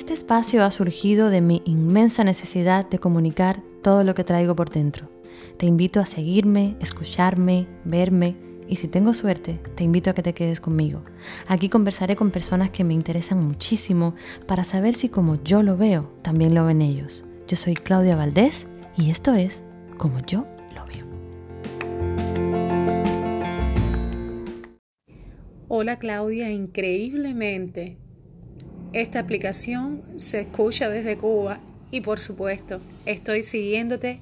Este espacio ha surgido de mi inmensa necesidad de comunicar todo lo que traigo por dentro. Te invito a seguirme, escucharme, verme y si tengo suerte, te invito a que te quedes conmigo. Aquí conversaré con personas que me interesan muchísimo para saber si como yo lo veo, también lo ven ellos. Yo soy Claudia Valdés y esto es Como yo lo veo. Hola Claudia, increíblemente esta aplicación se escucha desde Cuba y por supuesto estoy siguiéndote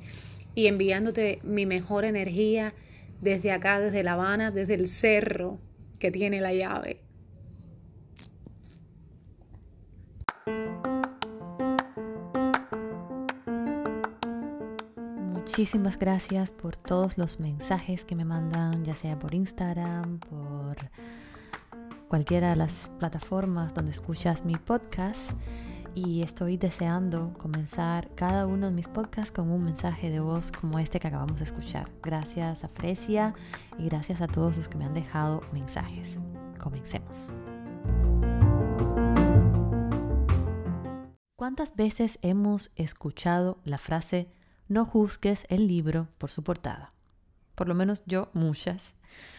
y enviándote mi mejor energía desde acá, desde La Habana, desde el cerro que tiene la llave. Muchísimas gracias por todos los mensajes que me mandan, ya sea por Instagram, por cualquiera de las plataformas donde escuchas mi podcast y estoy deseando comenzar cada uno de mis podcasts con un mensaje de voz como este que acabamos de escuchar. Gracias a Fresia y gracias a todos los que me han dejado mensajes. Comencemos. ¿Cuántas veces hemos escuchado la frase no juzgues el libro por su portada? Por lo menos yo muchas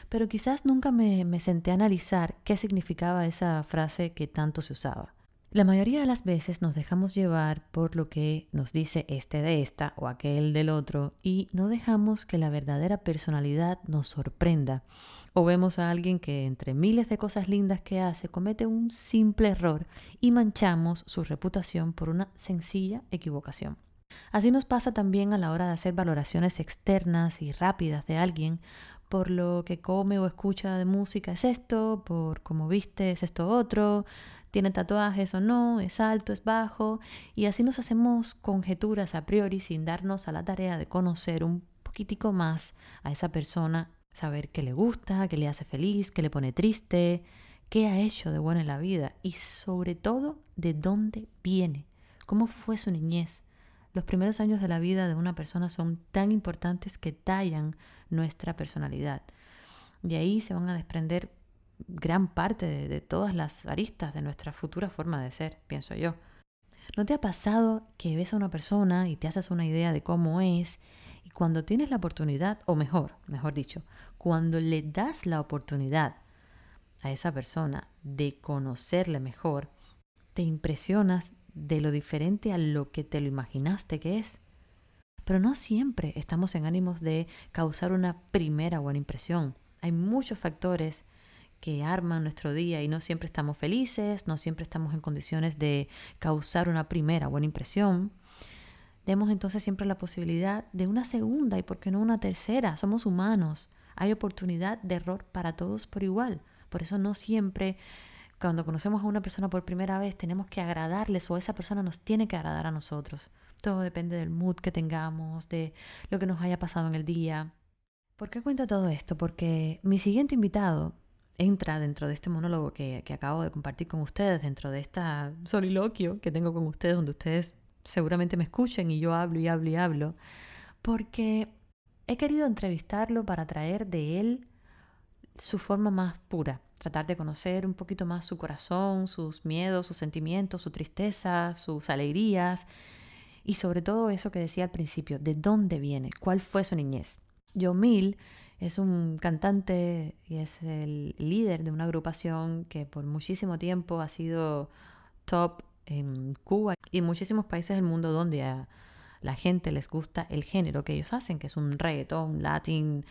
pero quizás nunca me, me senté a analizar qué significaba esa frase que tanto se usaba. La mayoría de las veces nos dejamos llevar por lo que nos dice este de esta o aquel del otro y no dejamos que la verdadera personalidad nos sorprenda. O vemos a alguien que entre miles de cosas lindas que hace comete un simple error y manchamos su reputación por una sencilla equivocación. Así nos pasa también a la hora de hacer valoraciones externas y rápidas de alguien por lo que come o escucha de música es esto, por cómo viste es esto otro, tiene tatuajes o no, es alto, es bajo, y así nos hacemos conjeturas a priori sin darnos a la tarea de conocer un poquitico más a esa persona, saber qué le gusta, qué le hace feliz, qué le pone triste, qué ha hecho de bueno en la vida y sobre todo de dónde viene, cómo fue su niñez, los primeros años de la vida de una persona son tan importantes que tallan nuestra personalidad. De ahí se van a desprender gran parte de, todas las aristas de nuestra futura forma de ser, pienso yo. ¿No te ha pasado que ves a una persona y te haces una idea de cómo es y cuando tienes la oportunidad, o mejor, mejor dicho, cuando le das la oportunidad a esa persona de conocerle mejor, te impresionas de lo diferente a lo que te lo imaginaste que es. Pero no siempre estamos en ánimos de causar una primera buena impresión. Hay muchos factores que arman nuestro día y no siempre estamos felices, no siempre estamos en condiciones de causar una primera buena impresión. Demos entonces siempre la posibilidad de una segunda y por qué no una tercera. Somos humanos. Hay oportunidad de error para todos por igual. Por eso no siempre cuando conocemos a una persona por primera vez tenemos que agradarles o esa persona nos tiene que agradar a nosotros. Todo depende del mood que tengamos, de lo que nos haya pasado en el día. ¿Por qué cuento todo esto? Porque mi siguiente invitado entra dentro de este monólogo que, que acabo de compartir con ustedes, dentro de este soliloquio que tengo con ustedes, donde ustedes seguramente me escuchen y yo hablo y hablo y hablo, porque he querido entrevistarlo para traer de él su forma más pura, tratar de conocer un poquito más su corazón, sus miedos, sus sentimientos, su tristeza, sus alegrías y sobre todo eso que decía al principio, de dónde viene, cuál fue su niñez. Yomil es un cantante y es el líder de una agrupación que por muchísimo tiempo ha sido top en Cuba y en muchísimos países del mundo donde a la gente les gusta el género que ellos hacen, que es un reggaeton, latín.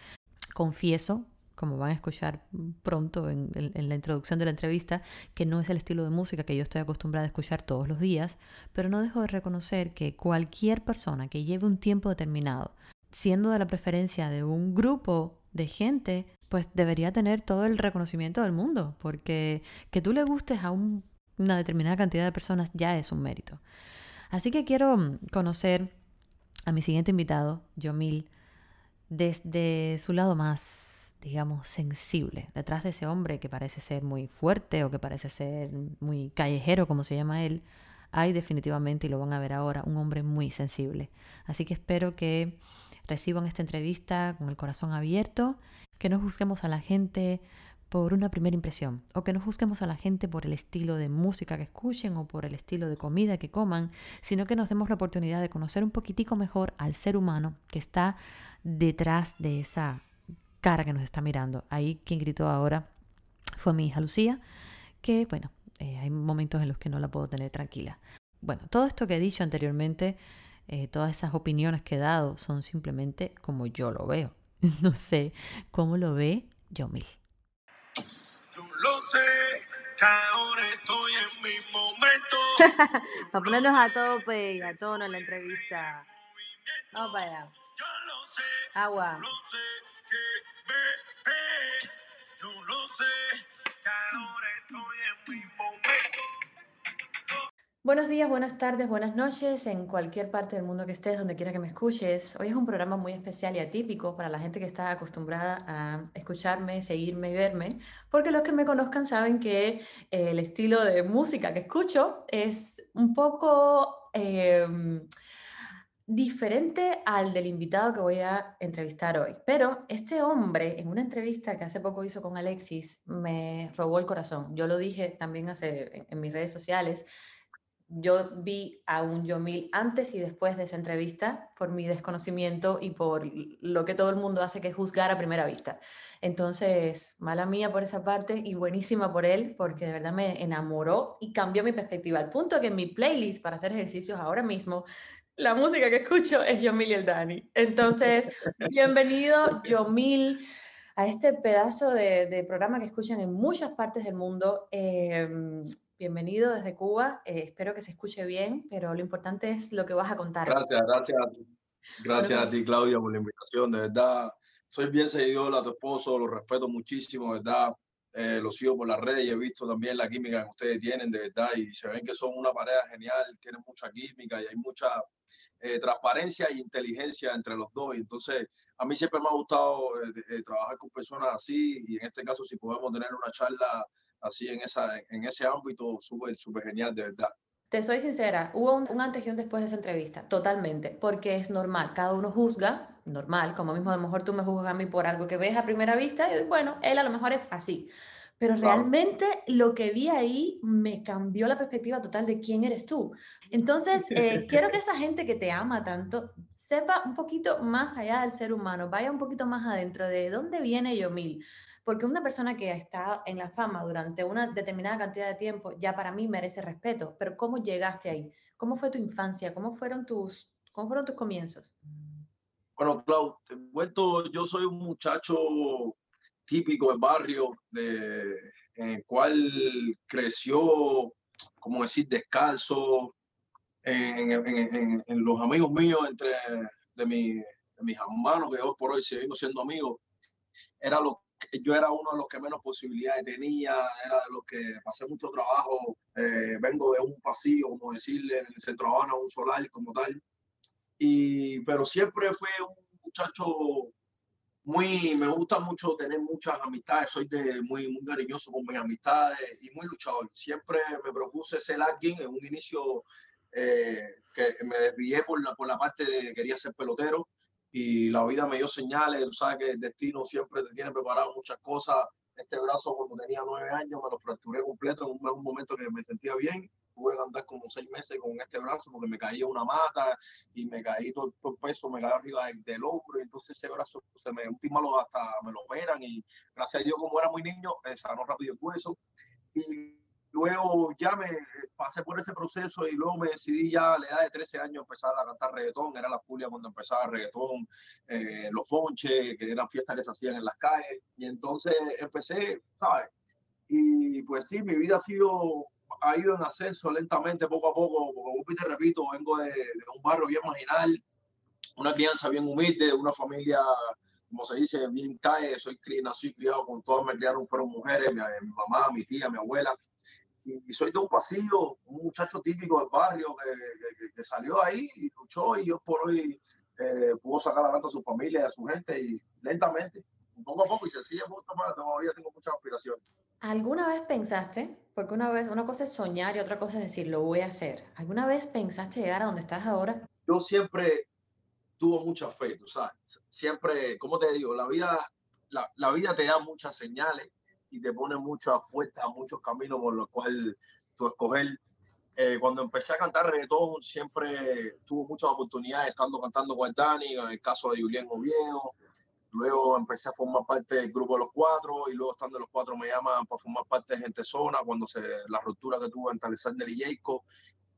Confieso como van a escuchar pronto en, la introducción de la entrevista, que no es el estilo de música que yo estoy acostumbrada a escuchar todos los días, pero no dejo de reconocer que cualquier persona que lleve un tiempo determinado, siendo de la preferencia de un grupo de gente, pues debería tener todo el reconocimiento del mundo, porque que tú le gustes a una determinada cantidad de personas ya es un mérito. Así que quiero mm, conocer a mi siguiente invitado, Yomil, desde su lado más digamos, sensible. Detrás de ese hombre que parece ser muy fuerte o que parece ser muy callejero, como se llama él, hay definitivamente, y lo van a ver ahora, un hombre muy sensible. Así que espero que reciban esta entrevista con el corazón abierto, que no juzguemos a la gente por una primera impresión, o que no juzguemos a la gente por el estilo de música que escuchen o por el estilo de comida que coman, sino que nos demos la oportunidad de conocer un poquitico mejor al ser humano que está detrás de esa cara que nos está mirando. Ahí quien gritó ahora fue mi hija Lucía, que bueno, eh, hay momentos en los que no la puedo tener tranquila. Bueno, todo esto que he dicho anteriormente, eh, todas esas opiniones que he dado son simplemente como yo lo veo. no sé cómo lo ve Yomil. Yo lo sé, que ahora estoy en mi momento. para ponernos a tope y a tono en la entrevista. Vamos para allá. Agua. Yo lo sé, Buenos días, buenas tardes, buenas noches en cualquier parte del mundo que estés, donde quiera que me escuches. Hoy es un programa muy especial y atípico para la gente que está acostumbrada a escucharme, seguirme y verme, porque los que me conozcan saben que eh, el estilo de música que escucho es un poco em, diferente al del invitado que voy a entrevistar hoy. Pero este hombre, en una entrevista que hace poco hizo con Alexis, me robó el corazón. Yo lo dije también hace, en mis redes sociales yo vi a un Yomil antes y después de esa entrevista por mi desconocimiento y por lo que todo el mundo hace que juzgar a primera vista. Entonces, mala mía por esa parte y buenísima por él porque de verdad me enamoró y cambió mi perspectiva. Al punto que en mi playlist para hacer ejercicios ahora mismo, la música que escucho es Yomil y el Dani. Entonces, bienvenido Yomil a este pedazo de, programa que escuchan en muchas partes del mundo. Em, bienvenido desde Cuba. Eh, espero que se escuche bien, pero lo importante es lo que vas a contar. Gracias, gracias a ti. Gracias a ti, Claudia, por la invitación. De verdad, soy bien seguidor a tu esposo, lo respeto muchísimo, de verdad. Eh, lo sigo por las redes y he visto también la química que ustedes tienen, de verdad, y se ven que son una pareja genial, tienen mucha química y hay mucha eh, transparencia e inteligencia entre los dos. Y entonces, a mí siempre me ha gustado trabajar con personas así y en este caso, si podemos tener una charla así en, esa, en ese ámbito súper, súper genial, de verdad. Te soy sincera, hubo un, antes y un después de esa entrevista, totalmente, porque es normal, cada uno juzga, normal, como mismo a lo mejor tú me juzgas a mí por algo que ves a primera vista, y bueno, él a lo mejor es así, pero realmente lo que vi ahí me cambió la perspectiva total de quién eres tú. Entonces, eh, quiero que esa gente que te ama tanto sepa un poquito más allá del ser humano, vaya un poquito más adentro de dónde viene Yomil, porque una persona que está en la fama durante una determinada cantidad de tiempo ya para mí merece respeto, pero ¿cómo llegaste ahí? ¿Cómo fue tu infancia? ¿Cómo fueron tus, cómo fueron tus comienzos? Bueno, Clau, te cuento, yo soy un muchacho típico del barrio, de, en el cual creció, como decir, descalzo, en, los amigos míos, entre de, mi, mis hermanos, que hoy por hoy seguimos siendo amigos, era lo yo era uno de los que menos posibilidades tenía, era de los que pasé mucho trabajo, eh, vengo de un pasillo, como decirle, en el centro Habana, un solar como tal, y, pero siempre fue un muchacho muy, me gusta mucho tener muchas amistades, soy de, muy, muy cariñoso con mis amistades y muy luchador. Siempre me propuse ser alguien en un inicio eh, que me desvié por la, por la parte de quería ser pelotero, y la vida me dio señales, tú sabes que el destino siempre te tiene preparado muchas cosas. Este brazo cuando tenía nueve años me lo fracturé completo en un, momento que me sentía bien. Tuve andar como seis meses con este brazo porque me caía una mata y me caí todo, el peso, me caí arriba del, hombro y entonces ese brazo se me última hasta me lo operan y gracias a Dios como era muy niño, eh, sanó rápido el hueso. Y Luego ya me pasé por ese proceso y luego me decidí ya a la edad de 13 años empezar a cantar reggaetón. Era la Julia cuando empezaba reggaetón, eh, los fonches, que eran fiestas que se hacían en las calles. Y entonces empecé, ¿sabes? Y pues sí, mi vida ha sido ha ido en ascenso lentamente, poco a poco. Como te repito, vengo de, un barrio bien marginal, una crianza bien humilde, una familia como se dice, bien cae, soy nací criado con todas, me criaron, fueron mujeres, mi, mamá, mi tía, mi abuela, y, soy de un pasillo, un muchacho típico del barrio que, salió ahí y luchó y yo por hoy eh, pudo sacar adelante a su familia a su gente y lentamente, poco a poco y se sigue mucho más, todavía tengo muchas aspiraciones. ¿Alguna vez pensaste, porque una vez una cosa es soñar y otra cosa es decir, lo voy a hacer, ¿alguna vez pensaste llegar a donde estás ahora? Yo siempre tuve mucha fe, tú sabes, siempre, como te digo, la vida, la, la vida te da muchas señales y te pone muchas puertas, muchos caminos por los cuales tú escoger. Eh, cuando empecé a cantar reggaetón, siempre tuve muchas oportunidades estando cantando con el Dani, en el caso de Julián Oviedo. Luego empecé a formar parte del grupo de los cuatro y luego estando los cuatro me llaman para formar parte de Gente Zona cuando se la ruptura que tuve entre Alexander y Jacob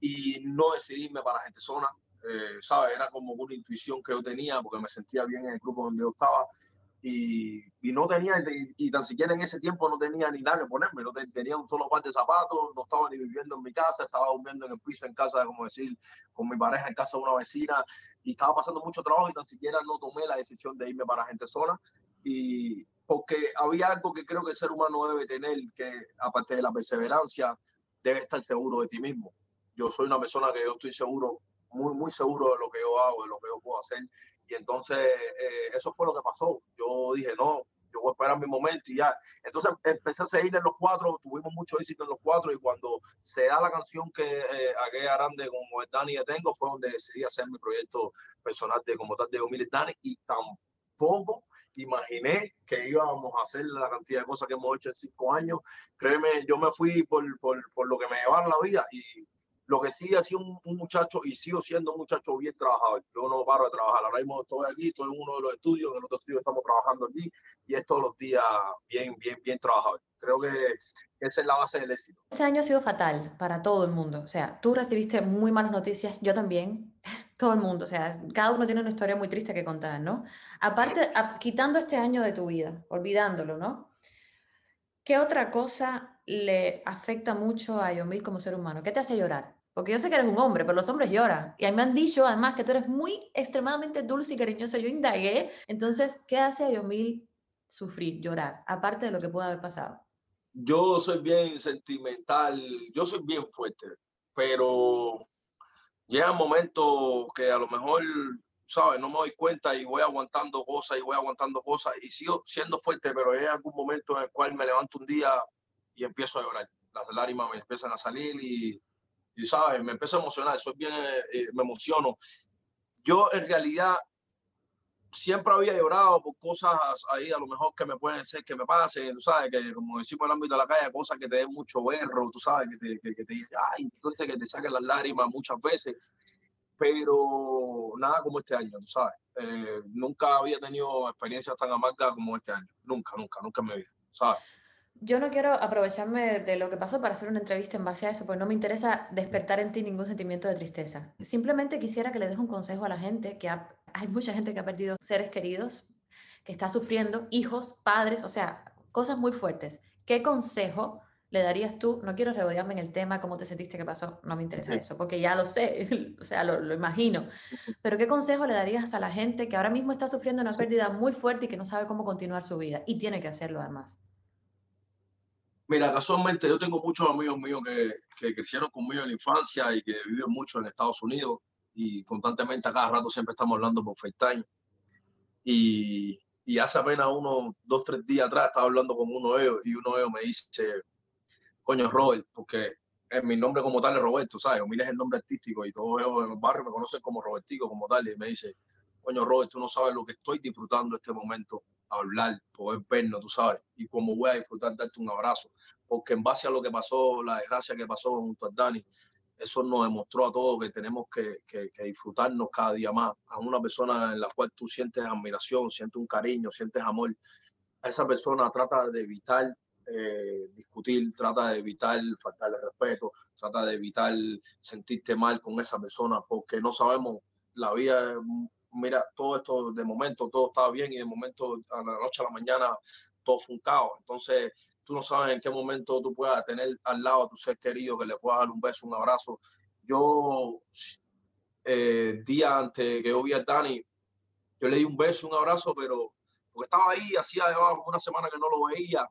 y no decidirme para Gente Zona. Eh, ¿sabes? Era como una intuición que yo tenía porque me sentía bien en el grupo donde yo estaba y, y no tenía, y, tan siquiera en ese tiempo no tenía ni nada que ponerme, no tenía un solo par de zapatos, no estaba ni viviendo en mi casa, estaba durmiendo en el piso en casa, como decir, con mi pareja en casa de una vecina y estaba pasando mucho trabajo y tan siquiera no tomé la decisión de irme para gente sola y porque había algo que creo que el ser humano debe tener, que aparte de la perseverancia, debe estar seguro de ti mismo. Yo soy una persona que yo estoy seguro muy, muy seguro de lo que yo hago, de lo que yo puedo hacer. Y entonces eh, eso fue lo que pasó. Yo dije, no, yo voy a esperar mi momento y ya. Entonces empecé a seguir en los cuatro, tuvimos mucho éxito en los cuatro y cuando se da la canción que eh, aquella grande como el Dani que tengo fue donde decidí hacer mi proyecto personal de como tal de Omir Dani y tampoco imaginé que íbamos a hacer la cantidad de cosas que hemos hecho en cinco años. Créeme, yo me fui por, por, por lo que me llevaba la vida y lo que sí ha sido un, muchacho y sigo siendo un muchacho bien trabajador. Yo no paro de trabajar. Ahora mismo estoy aquí, estoy en uno de los estudios, en el otro estudio estamos trabajando aquí y es todos los días bien, bien, bien trabajador. Creo que esa es la base del éxito. Este año ha sido fatal para todo el mundo. O sea, tú recibiste muy malas noticias, yo también, todo el mundo. O sea, cada uno tiene una historia muy triste que contar, ¿no? Aparte, quitando este año de tu vida, olvidándolo, ¿no? ¿Qué otra cosa le afecta mucho a Yomil como ser humano? ¿Qué te hace llorar? Porque yo sé que eres un hombre, pero los hombres lloran. Y a mí me han dicho además que tú eres muy extremadamente dulce y cariñoso. Yo indagué. Entonces, ¿qué hace a Yomil sufrir, llorar, aparte de lo que pueda haber pasado? Yo soy bien sentimental, yo soy bien fuerte, pero llega un momento que a lo mejor, ¿sabes? No me doy cuenta y voy aguantando cosas y voy aguantando cosas y sigo siendo fuerte, pero hay algún momento en el cual me levanto un día y empiezo a llorar. Las lágrimas me empiezan a salir y y sabes, me empiezo a emocionar, soy bien, eh, me emociono. Yo en realidad siempre había llorado por cosas ahí a lo mejor que me pueden ser, que me pasen, tú sabes, que como decimos en el ámbito de la calle, cosas que te den mucho berro, tú sabes, que te, que, que te, ay, entonces que te saquen las lágrimas muchas veces, pero nada como este año, tú sabes. Eh, nunca había tenido experiencias tan amargas como este año, nunca, nunca, nunca en mi vida, ¿sabes? Yo no quiero aprovecharme de lo que pasó para hacer una entrevista en base a eso, pues no me interesa despertar en ti ningún sentimiento de tristeza. Simplemente quisiera que le des un consejo a la gente, que hay mucha gente que ha perdido seres queridos, que está sufriendo, hijos, padres, o sea, cosas muy fuertes. ¿Qué consejo le darías tú? No quiero regodearme en el tema, cómo te sentiste, qué pasó, no me interesa eso, porque ya lo sé, o sea, lo, lo imagino. Pero ¿qué consejo le darías a la gente que ahora mismo está sufriendo una pérdida muy fuerte y que no sabe cómo continuar su vida? Y tiene que hacerlo además. Mira, casualmente yo tengo muchos amigos míos que, que crecieron conmigo en la infancia y que viven mucho en Estados Unidos y constantemente a cada rato siempre estamos hablando por FaceTime. Y, y hace apenas unos dos, tres días atrás estaba hablando con uno de ellos y uno de ellos me dice, coño, Robert, porque en mi nombre como tal es Roberto, ¿sabes? Humilde es el nombre artístico y todos ellos en el barrio me conocen como Robertico, como tal. Y me dice, coño, Robert, tú no sabes lo que estoy disfrutando este momento hablar, poder vernos, tú sabes, y como voy a disfrutar darte un abrazo, porque en base a lo que pasó, la desgracia que pasó junto a Dani, eso nos demostró a todos que tenemos que, que, disfrutarnos cada día más. A una persona en la cual tú sientes admiración, sientes un cariño, sientes amor, a esa persona trata de evitar eh, discutir, trata de evitar faltarle respeto, trata de evitar sentirte mal con esa persona, porque no sabemos, la vida mira, todo esto de momento todo estaba bien y de momento a la noche a la mañana todo fue un caos. Entonces, tú no sabes en qué momento tú puedas tener al lado a tu ser querido que le puedas dar un beso, un abrazo. Yo, eh, día antes que yo vi a Dani, yo le di un beso, un abrazo, pero porque estaba ahí, hacía una semana que no lo veía,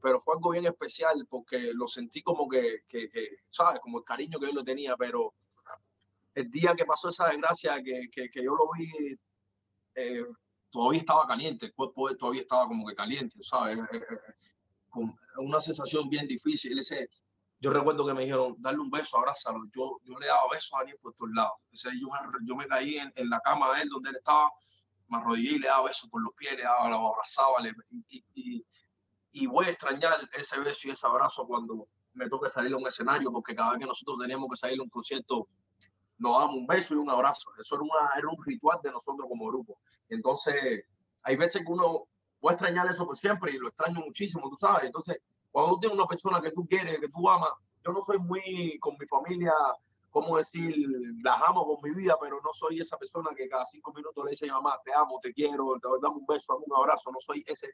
pero fue algo bien especial porque lo sentí como que, que, que ¿sabes? Como el cariño que yo le tenía, pero el día que pasó esa desgracia, que, que, que yo lo vi, eh, todavía estaba caliente, el cuerpo todavía estaba como que caliente, ¿sabes? Eh, eh, con una sensación bien difícil. Ese, yo recuerdo que me dijeron, darle un beso, abrázalo. Yo, yo le daba besos a Daniel por todos lados. Ese, yo, me, yo me caí en, en, la cama de él, donde él estaba, me arrodillé y le daba besos por los pies, le daba, lo abrazaba. Le, y, y, y voy a extrañar ese beso y ese abrazo cuando me toque salir a un escenario, porque cada vez que nosotros teníamos que salir a un concierto, nos damos un beso y un abrazo. Eso era, una, era un ritual de nosotros como grupo. Entonces, hay veces que uno puede extrañar eso por siempre y lo extraño muchísimo, tú sabes. Entonces, cuando tú tienes una persona que tú quieres, que tú amas, yo no soy muy con mi familia, ¿cómo decir? Las amo con mi vida, pero no soy esa persona que cada cinco minutos le dice a mi mamá, te amo, te quiero, te dame un beso, un abrazo. No soy ese.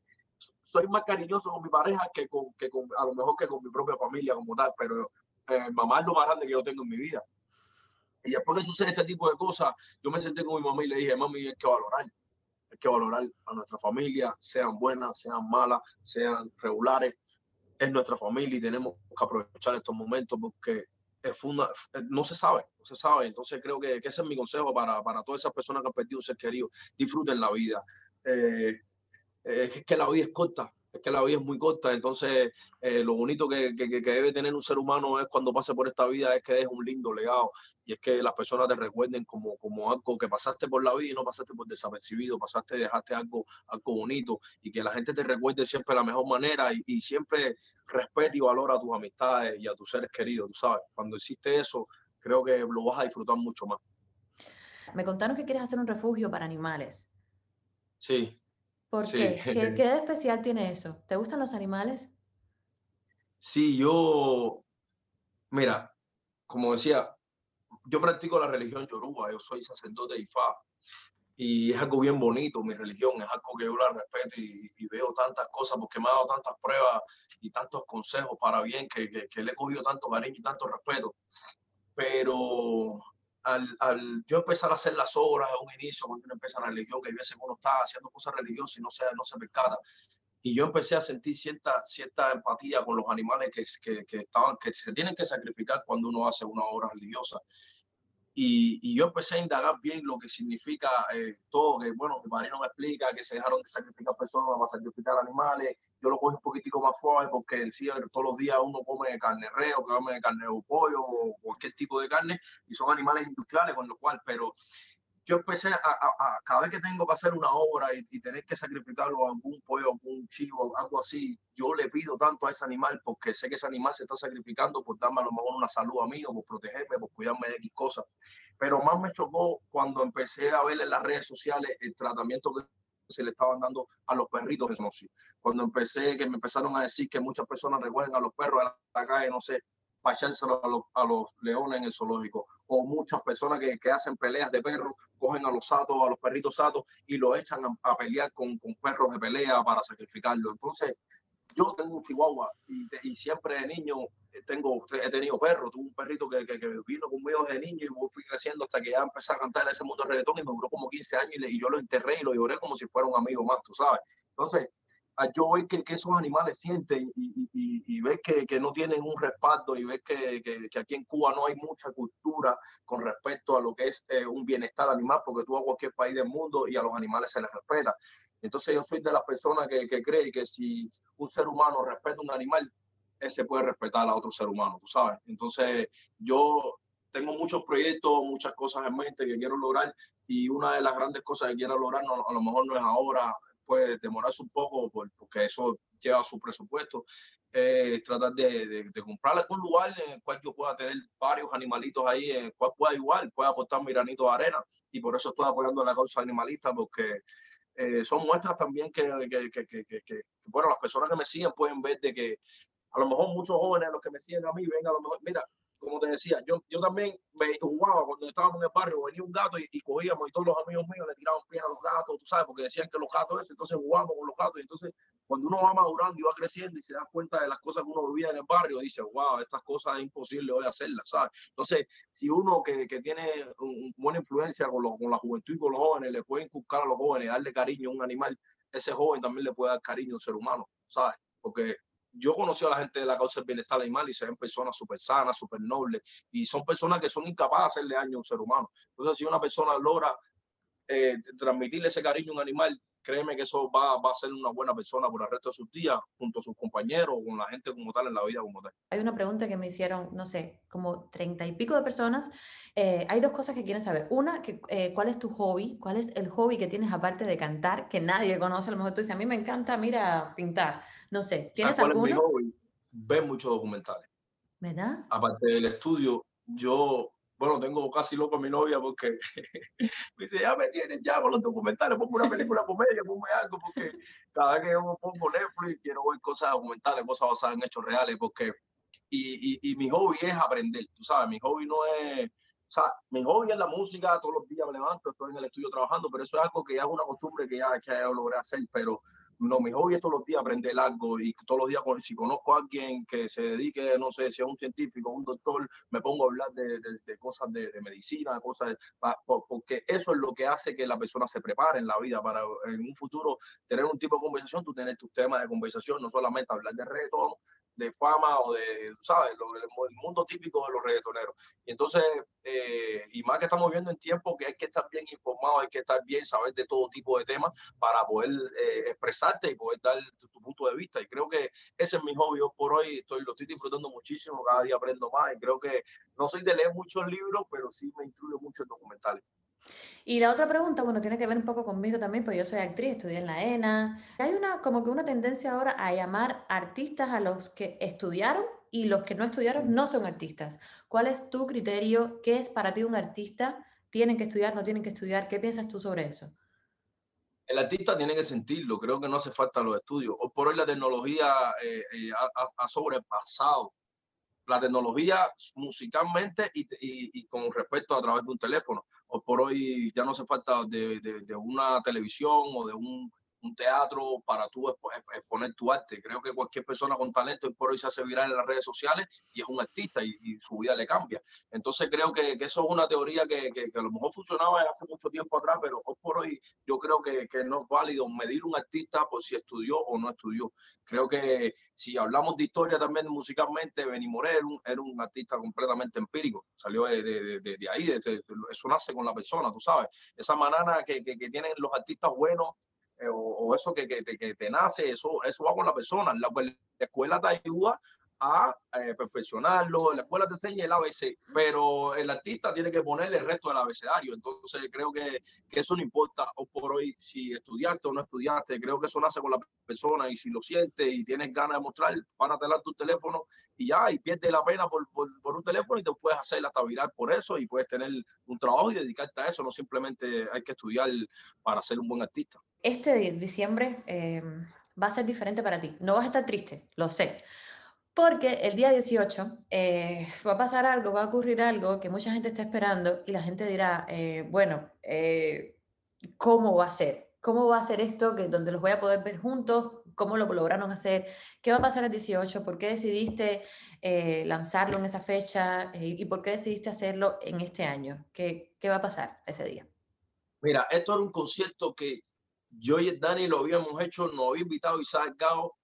Soy más cariñoso con mi pareja que con, que con a lo mejor que con mi propia familia como tal, pero eh, mamá es lo más grande que yo tengo en mi vida. Y después que sucede este tipo de cosas, yo me senté con mi mamá y le dije, mami, hay que valorar. Hay que valorar a nuestra familia, sean buenas, sean malas, sean regulares. Es nuestra familia y tenemos que aprovechar estos momentos porque es funda, no se sabe, no se sabe. Entonces creo que, que, ese es mi consejo para, para todas esas personas que han perdido un ser querido. Disfruten la vida. Eh, eh, es que la vida es corta, es que la vida es muy corta, entonces eh, lo bonito que, que, que, debe tener un ser humano es cuando pase por esta vida es que es un lindo legado y es que las personas te recuerden como, como algo que pasaste por la vida y no pasaste por desapercibido, pasaste, dejaste algo, algo bonito y que la gente te recuerde siempre de la mejor manera y, y siempre respete y valora a tus amistades y a tus seres queridos, tú sabes, cuando hiciste eso creo que lo vas a disfrutar mucho más. Me contaron que quieres hacer un refugio para animales. Sí, ¿Por qué? ¿Qué, ¿Qué de especial tiene eso? ¿Te gustan los animales? Sí, yo, mira, como decía, yo practico la religión yoruba, yo soy sacerdote de Ifá y es algo bien bonito mi religión, es algo que yo la respeto y, y veo tantas cosas porque me ha dado tantas pruebas y tantos consejos para bien que, que, que le he cogido tanto cariño y tanto respeto. Pero al, al, yo empezar a hacer las obras a un inicio, cuando uno empieza la religión, que hay veces uno está haciendo cosas religiosas y no se, no se percata. Y yo empecé a sentir cierta, cierta empatía con los animales que, que, que, estaban, que se tienen que sacrificar cuando uno hace una obra religiosa. Y, y, yo empecé a indagar bien lo que significa eh, todo, que bueno, mi marino me explica que se dejaron de sacrificar personas para sacrificar animales, yo lo cojo un poquitico más suave porque en sí, todos los días uno come carne reo, come carne o pollo o cualquier tipo de carne y son animales industriales con lo cual, pero yo empecé a, a, a, cada vez que tengo que hacer una obra y, y, tener que sacrificarlo a algún pollo, algún chivo, algo así, yo le pido tanto a ese animal porque sé que ese animal se está sacrificando por darme a lo mejor una salud a mí o por protegerme, por cuidarme de X cosas. Pero más me chocó cuando empecé a ver en las redes sociales el tratamiento que se le estaban dando a los perritos sé. Cuando empecé, que me empezaron a decir que muchas personas recuerden a los perros a la calle, no sé, para echárselo a los, a los leones en el zoológico. O muchas personas que, que hacen peleas de perros, cogen a los satos, a los perritos satos y lo echan a, pelear con, con, perros de pelea para sacrificarlo. Entonces, yo tengo un chihuahua y, y siempre de niño tengo, he tenido perros, tuve un perrito que, que, que, vino conmigo desde niño y fui creciendo hasta que ya empecé a cantar en ese mundo de reggaetón y me duró como 15 años y, y yo lo enterré y lo lloré como si fuera un amigo más, tú sabes. Entonces, yo ver que, que, esos animales sienten y, y, y ver que, no tienen un respaldo y ver que, aquí en Cuba no hay mucha cultura con respecto a lo que es eh, un bienestar animal, porque tú a cualquier país del mundo y a los animales se les respeta. Entonces yo soy de las personas que, cree que si un ser humano respeta a un animal, ese puede respetar a otro ser humano, tú sabes. Entonces yo tengo muchos proyectos, muchas cosas en mente que quiero lograr y una de las grandes cosas que quiero lograr a lo mejor no es ahora, puede demorarse un poco porque eso lleva su presupuesto. Eh, tratar de, comprar algún lugar en el cual yo pueda tener varios animalitos ahí, en el cual pueda igual, pueda aportar mi granito de arena. Y por eso estoy apoyando la causa animalista, porque eh, son muestras también que, bueno, las personas que me siguen pueden ver de que a lo mejor muchos jóvenes, los que me siguen a mí, ven a lo mejor, mira, como te decía, yo, yo también me jugaba cuando estábamos en el barrio, venía un gato y, y, cogíamos y todos los amigos míos le tiraban piedra a los gatos, tú sabes, porque decían que los gatos eso, entonces jugábamos con los gatos y entonces cuando uno va madurando y va creciendo y se da cuenta de las cosas que uno vivía en el barrio, dice, wow, estas cosas es imposible hoy hacerlas, ¿sabes? Entonces, si uno que, que tiene un, buena influencia con, los, con la juventud y con los jóvenes, le puede inculcar a los jóvenes, darle cariño a un animal, ese joven también le puede dar cariño a un ser humano, ¿sabes? Porque yo conocí a la gente de la causa del bienestar animal y se ven personas súper sanas, súper nobles, y son personas que son incapaces de hacerle daño a un ser humano. Entonces, si una persona logra eh, transmitirle ese cariño a un animal, créeme que eso va, va, a ser una buena persona por el resto de sus días, junto a sus compañeros con la gente como tal en la vida como tal. Hay una pregunta que me hicieron, no sé, como treinta y pico de personas. Eh, hay dos cosas que quieren saber. Una, que, eh, ¿cuál es tu hobby? ¿Cuál es el hobby que tienes aparte de cantar que nadie conoce? A lo mejor tú dices, a mí me encanta, mira, pintar No sé, ¿tienes alguno? Ver muchos documentales. ¿Verdad? Aparte del estudio, yo, bueno, tengo casi loco a mi novia porque me dice, ya me tienes ya con los documentales, pongo una película comedia, pongo algo, porque cada vez que yo pongo Netflix quiero ver cosas documentales, cosas basadas en hechos reales, porque, y, y, y mi hobby es aprender, tú sabes, mi hobby no es, o sea, mi hobby es la música, todos los días me levanto, estoy en el estudio trabajando, pero eso es algo que ya es una costumbre que ya, que ya logré hacer, pero no, mi hobby es todos los días aprender algo y todos los días, si conozco a alguien que se dedique, no sé, si es un científico, un doctor, me pongo a hablar de, de, cosas de, medicina, cosas, porque eso es lo que hace que la persona se prepare en la vida para en un futuro tener un tipo de conversación, tú tienes tus temas de conversación, no solamente hablar de reto, de fama o de, ¿sabes? Lo, el, mundo típico de los reggaetoneros. Y entonces, eh, y más que estamos viendo en tiempo que hay que estar bien informado, hay que estar bien, saber de todo tipo de temas para poder eh, expresarte y poder dar tu, punto de vista. Y creo que ese es mi hobby. por hoy estoy, lo estoy disfrutando muchísimo, cada día aprendo más y creo que no soy de leer muchos libros, pero sí me incluyo mucho en documentales. Y la otra pregunta, bueno, tiene que ver un poco conmigo también, porque yo soy actriz, estudié en la ENA. Hay una, como que una tendencia ahora a llamar artistas a los que estudiaron y los que no estudiaron no son artistas. ¿Cuál es tu criterio? ¿Qué es para ti un artista? ¿Tienen que estudiar, no tienen que estudiar? ¿Qué piensas tú sobre eso? El artista tiene que sentirlo, creo que no hace falta los estudios. Hoy por hoy la tecnología eh, eh, ha, sobrepasado la tecnología musicalmente y, y, con respecto a través de un teléfono o por hoy ya no hace falta de, de, una televisión o de un, un, teatro para tú exponer tu arte. Creo que cualquier persona con talento por hoy se hace viral en las redes sociales y es un artista y, su vida le cambia. Entonces creo que, que eso es una teoría que, que, a lo mejor funcionaba hace mucho tiempo atrás, pero hoy por hoy yo creo que, que no es válido medir un artista por si estudió o no estudió. Creo que si hablamos de historia también musicalmente, Benny Moré era un, artista completamente empírico, salió de, de, de, de ahí, eso nace con la persona, tú sabes, esa manana que, que, que tienen los artistas buenos o, eso que, que, que, te nace, eso, eso va con la persona, la, la escuela te ayuda a eh, perfeccionarlo, la escuela te enseña el ABC, pero el artista tiene que ponerle el resto del abecedario, entonces creo que, que, eso no importa o por hoy si estudiaste o no estudiaste, creo que eso nace con la persona y si lo sientes y tienes ganas de mostrar, van a tener tu teléfono y ya, y pierde la pena por, por, por, un teléfono y te puedes hacer hasta viral por eso y puedes tener un trabajo y dedicarte a eso, no simplemente hay que estudiar para ser un buen artista. Este diciembre eh, va a ser diferente para ti, no vas a estar triste, lo sé porque el día 18 eh, va a pasar algo, va a ocurrir algo que mucha gente está esperando y la gente dirá, eh, bueno, eh, ¿cómo va a ser? ¿Cómo va a ser esto que donde los voy a poder ver juntos? ¿Cómo lo lograron hacer? ¿Qué va a pasar el 18? ¿Por qué decidiste lanzarlo en esa fecha? ¿Y por qué decidiste hacerlo en este año? ¿Qué, ¿Qué va a pasar ese día? Mira, esto era un concierto que yo y Dani lo habíamos hecho, nos había invitado Isaac Gao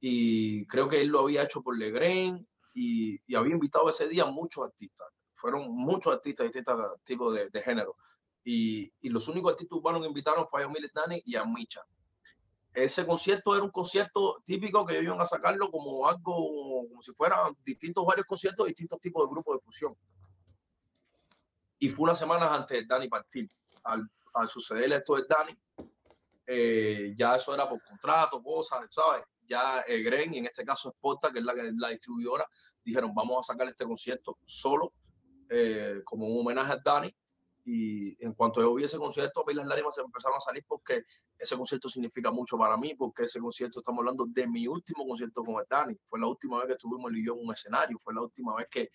y creo que él lo había hecho por Legren y, y había invitado ese día muchos artistas. Fueron muchos artistas de distintos tipos de, de género. Y, y, los únicos artistas urbanos que invitaron fue a Yomil Dani y a Micha. Ese concierto era un concierto típico que iban a sacarlo como algo, como si fueran distintos varios conciertos, distintos tipos de grupos de fusión. Y fue unas semanas antes de Dani partir. Al, al suceder esto de Dani, eh, ya eso era por contrato, cosas, ¿sabes? ya eh, Gren y en este caso Sporta, que es la, la distribuidora, dijeron vamos a sacar este concierto solo eh, como un homenaje a Dani. Y en cuanto yo vi ese concierto, vi las lágrimas se empezaron a salir porque ese concierto significa mucho para mí, porque ese concierto estamos hablando de mi último concierto con el Dani. Fue la última vez que estuvimos y yo en un escenario, fue la última vez que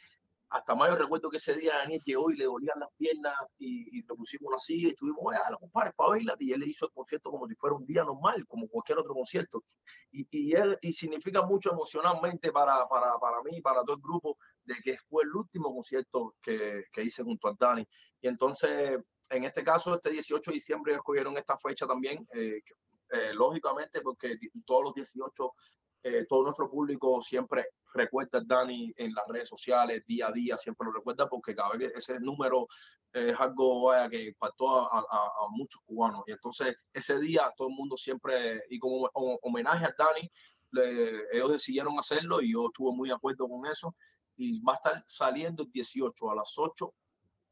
hasta mayo recuerdo que ese día Daniel llegó y le dolían las piernas y, y le pusimos silla y estuvimos, a los compadres para verla y él hizo el concierto como si fuera un día normal, como cualquier otro concierto. Y, y, él, y significa mucho emocionalmente para, para, para mí, para todo el grupo, de que fue el último concierto que, que hice junto a Dani. Y entonces, en este caso, este 18 de diciembre escogieron esta fecha también, eh, eh, lógicamente, porque todos los 18 eh, todo nuestro público siempre recuerda a Dani en las redes sociales día a día, siempre lo recuerda porque cada vez que ese número es algo vaya, que impactó a, a, a, muchos cubanos. Y entonces ese día todo el mundo siempre, y como homenaje a Dani, le, ellos decidieron hacerlo y yo estuve muy de acuerdo con eso. Y va a estar saliendo el 18 a las 8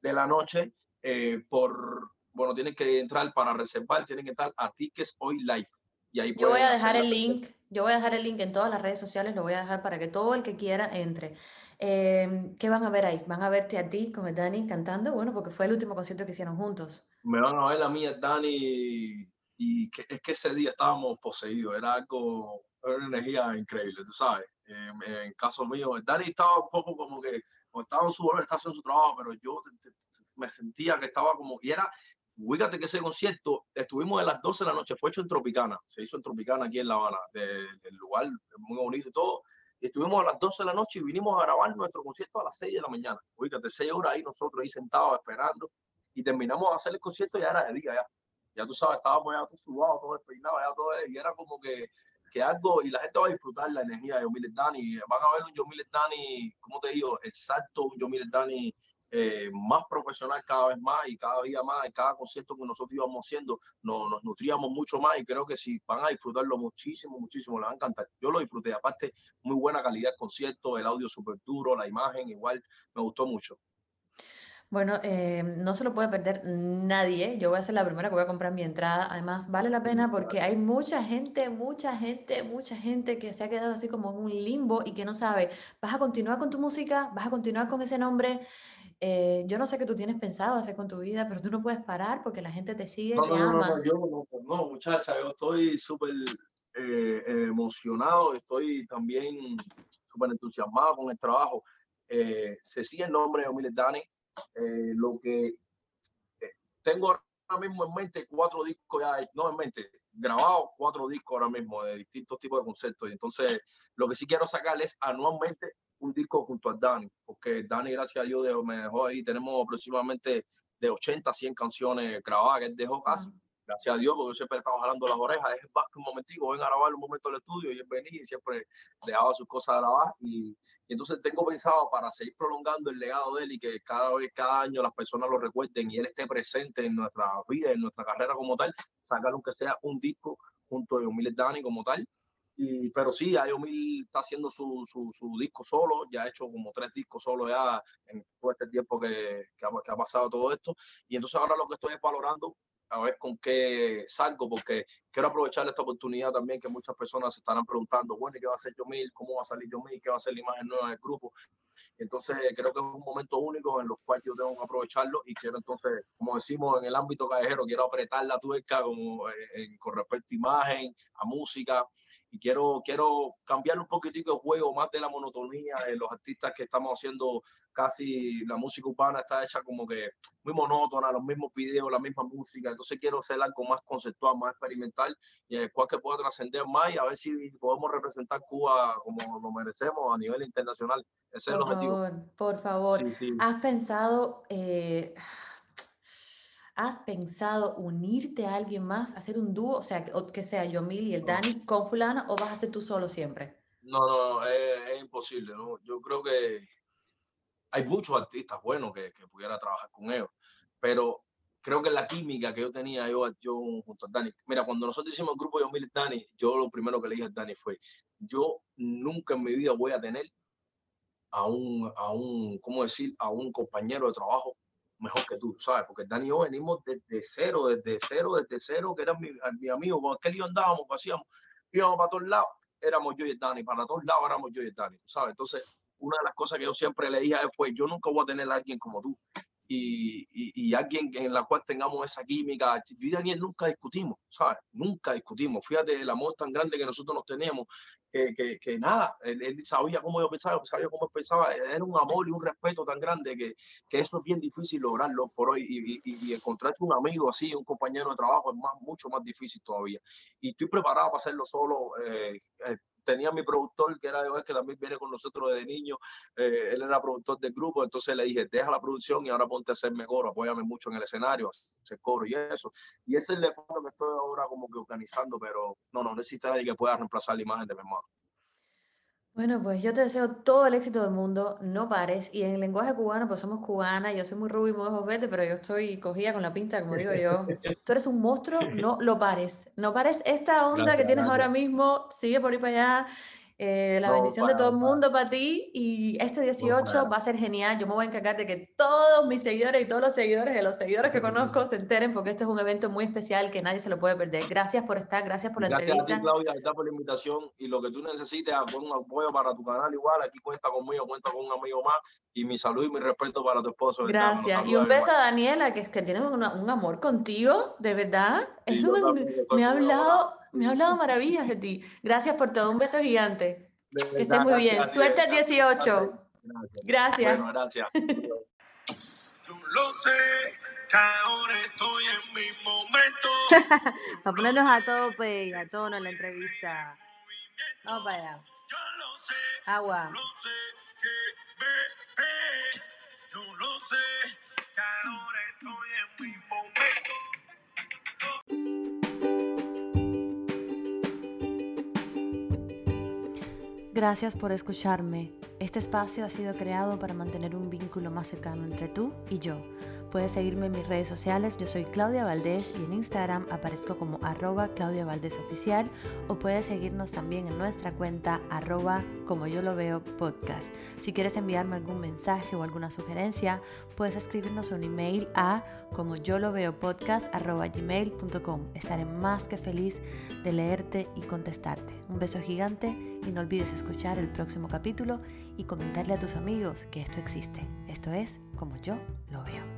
de la noche eh, por, bueno, tienen que entrar para reservar, tienen que entrar a Tickets Hoy Live. Y ahí yo voy a dejar el link Yo voy a dejar el link en todas las redes sociales, lo voy a dejar para que todo el que quiera entre. Em, ¿Qué van a ver ahí? ¿Van a verte a ti con el Dani cantando? Bueno, porque fue el último concierto que hicieron juntos. Me van a ver a mí, el Dani, y que, es que ese día estábamos poseídos, era algo, era una energía increíble, tú sabes. en caso mío, Dani estaba un poco como que, como estaba en su estaba haciendo su trabajo, pero yo me sentía que estaba como, y era, Fíjate que ese concierto estuvimos a las 12 de la noche, fue hecho en Tropicana, se hizo en Tropicana aquí en La Habana, del lugar muy bonito y todo. Y estuvimos a las 12 de la noche y vinimos a grabar nuestro concierto a las 6 de la mañana. Fíjate, 6 horas ahí nosotros ahí sentados esperando y terminamos de hacer el concierto y ya era de día ya. Ya tú sabes, estábamos ya todos subados, todos despeinados, ya todo y era como que, que algo, y la gente va a disfrutar la energía de Yomilet Dani. Van a ver un Yomilet Dani, ¿cómo te digo? Exacto, un Yomilet Dani eh, más profesional cada vez más y cada día más, en cada concierto que nosotros íbamos haciendo, nos, nos nutríamos mucho más y creo que si van a disfrutarlo muchísimo, muchísimo, les va a encantar. Yo lo disfruté, aparte, muy buena calidad de concierto, el audio súper duro, la imagen igual, me gustó mucho. Bueno, eh, no se lo puede perder nadie. Yo voy a ser la primera que voy a comprar mi entrada. Además, vale la pena porque hay mucha gente, mucha gente, mucha gente que se ha quedado así como en un limbo y que no sabe, ¿vas a continuar con tu música? ¿Vas a continuar con ese nombre? Eh, yo no sé qué tú tienes pensado hacer con tu vida, pero tú no puedes parar porque la gente te sigue, no, te no, ama. No, yo no, muchacha, yo estoy súper eh, emocionado, estoy también súper entusiasmado con el trabajo. Eh, se sigue el nombre de Omilet Dani. lo que tengo ahora mismo en mente, cuatro discos ya, no en mente, grabado cuatro discos ahora mismo de distintos tipos de conceptos. Y entonces, lo que sí quiero sacar es anualmente un disco junto a Dani, porque Dani, gracias a Dios, me dejó ahí. Tenemos aproximadamente de 80 a 100 canciones grabadas que él dejó casi. Gracias a Dios, porque yo siempre estaba jalando las orejas. Es más que un momentico, ven a grabar un momento del estudio y él venía y siempre dejaba sus cosas a grabar. Y, y, entonces tengo pensado para seguir prolongando el legado de él y que cada vez, cada año las personas lo recuerden y él esté presente en nuestra vida, en nuestra carrera como tal, sacar aunque sea un disco junto a Humilde Dani como tal y, pero sí, Ayomil está haciendo su, su, su, disco solo, ya ha hecho como tres discos solo ya en todo este tiempo que, que, ha, que, ha, pasado todo esto. Y entonces ahora lo que estoy es valorando a ver con qué salgo, porque quiero aprovechar esta oportunidad también que muchas personas se estarán preguntando, bueno, ¿qué va a hacer Yomil? ¿Cómo va a salir Yomil? ¿Qué va a ser la imagen nueva del grupo? Entonces creo que es un momento único en los cuales yo tengo que aprovecharlo y quiero entonces, como decimos en el ámbito callejero, quiero apretar la tuerca como, eh, con respecto a imagen, a música, y quiero, quiero cambiar un poquitico el juego, más de la monotonía de los artistas que estamos haciendo casi, la música urbana está hecha como que muy monótona, los mismos videos, la misma música, entonces quiero hacer algo más conceptual, más experimental y en el cual que pueda trascender más y a ver si podemos representar Cuba como lo merecemos a nivel internacional. Ese por es el objetivo. Favor, por favor, sí, sí. ¿has pensado... Eh ¿Has pensado unirte a alguien más, hacer un dúo, o sea, que, sea Yomil y el Dani con fulano, o vas a ser tú solo siempre? No, no, es, es imposible. ¿no? Yo creo que hay muchos artistas buenos que, que, pudiera trabajar con ellos, pero creo que la química que yo tenía yo, yo junto a Dani, mira, cuando nosotros hicimos el grupo Yomil y Dani, yo lo primero que le dije a Dani fue, yo nunca en mi vida voy a tener a un, a un, ¿cómo decir?, a un compañero de trabajo mejor que tú, ¿sabes? Porque Dani y yo venimos desde cero, desde cero, desde cero, que eran mi, mi amigo, con aquel yo andábamos, hacíamos, íbamos para todos lados, éramos yo y Dani, para todos lados éramos yo y Dani, ¿sabes? Entonces, una de las cosas que yo siempre le dije a fue, yo nunca voy a tener a alguien como tú. Y, y, y, alguien en la cual tengamos esa química. Yo y Daniel nunca discutimos, ¿sabes? Nunca discutimos. Fíjate el amor tan grande que nosotros nos teníamos que, que, nada, él, sabía cómo yo pensaba, sabía cómo pensaba, era un amor y un respeto tan grande que, que eso es bien difícil lograrlo por hoy y, y, y, encontrarse un amigo así, un compañero de trabajo es más, mucho más difícil todavía. Y estoy preparado para hacerlo solo. Eh, eh, tenía mi productor, que era que también viene con nosotros desde niño, eh, él era productor del grupo, entonces le dije, deja la producción y ahora ponte a hacerme coro, apóyame mucho en el escenario, hacer coro y eso. Y ese es el fondo que estoy ahora como que organizando, pero no, no necesita nadie que pueda reemplazar la imagen de mi hermano. Bueno, pues yo te deseo todo el éxito del mundo, no pares. Y en el lenguaje cubano, pues somos cubanas, yo soy muy rubia y muy ojos pero yo estoy cogida con la pinta, como digo yo. Tú eres un monstruo, no lo pares. No pares esta onda Gracias, que tienes gracias. ahora mismo, sigue por ahí para allá. Eh, la bendición de todo el mundo para ti y este 18 va a ser genial. Yo me voy a encargar de que todos mis seguidores y todos los seguidores de los seguidores que conozco se enteren porque este es un evento muy especial que nadie se lo puede perder. Gracias por estar, gracias por la gracias entrevista. Gracias a ti, Claudia, por la invitación y lo que tú necesites, un apoyo para tu canal igual, aquí cuenta conmigo, cuenta con un amigo más y mi salud y mi respeto para tu esposo. Gracias. Y un beso a Daniela, que es que tiene un amor contigo, de verdad. Eso me, ha hablado, me ha hablado maravillas de ti. Gracias por todo. Un beso gigante. que estés muy bien. Suerte el 18. Gracias. Bueno, gracias. Yo lo sé, que ahora estoy en mi momento. a ponernos a tope, a tono en la entrevista. Vamos para allá. Agua. Yo lo sé, que ahora estoy en mi Gracias por escucharme. Este espacio ha sido creado para mantener un vínculo más cercano entre tú y yo. Puedes seguirme en mis redes sociales, yo soy Claudia Valdés y en Instagram aparezco como arroba Claudia Valdés Oficial o puedes seguirnos también en nuestra cuenta arroba como yo lo veo podcast. Si quieres enviarme algún mensaje o alguna sugerencia, puedes escribirnos un email a como yo lo veo podcast gmail.com. Estaré más que feliz de leerte y contestarte. Un beso gigante y no olvides escuchar el próximo capítulo y comentarle a tus amigos que esto existe. Esto es como yo lo veo.